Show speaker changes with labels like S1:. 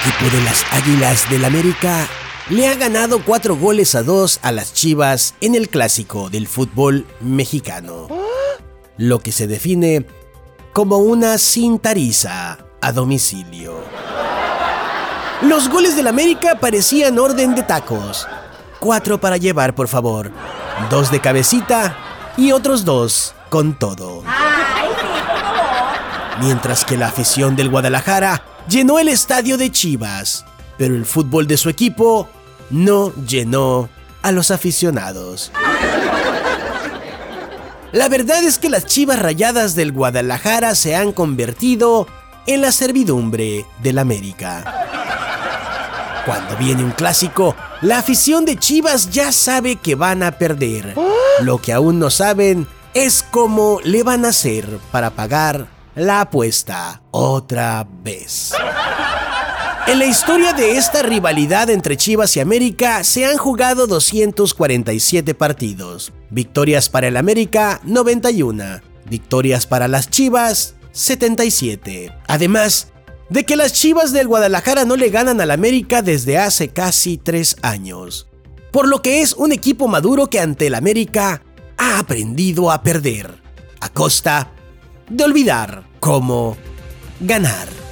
S1: equipo de las Águilas del América le ha ganado cuatro goles a dos a las Chivas en el clásico del fútbol mexicano, lo que se define como una cintariza a domicilio. Los goles del América parecían orden de tacos. Cuatro para llevar, por favor. Dos de cabecita y otros dos con todo. Mientras que la afición del Guadalajara llenó el estadio de Chivas, pero el fútbol de su equipo no llenó a los aficionados. La verdad es que las Chivas Rayadas del Guadalajara se han convertido en la servidumbre del América. Cuando viene un clásico, la afición de Chivas ya sabe que van a perder. Lo que aún no saben es cómo le van a hacer para pagar la apuesta otra vez. En la historia de esta rivalidad entre Chivas y América se han jugado 247 partidos. Victorias para el América, 91. Victorias para las Chivas, 77. Además de que las Chivas del Guadalajara no le ganan al América desde hace casi tres años. Por lo que es un equipo maduro que ante el América ha aprendido a perder, a costa de olvidar cómo ganar.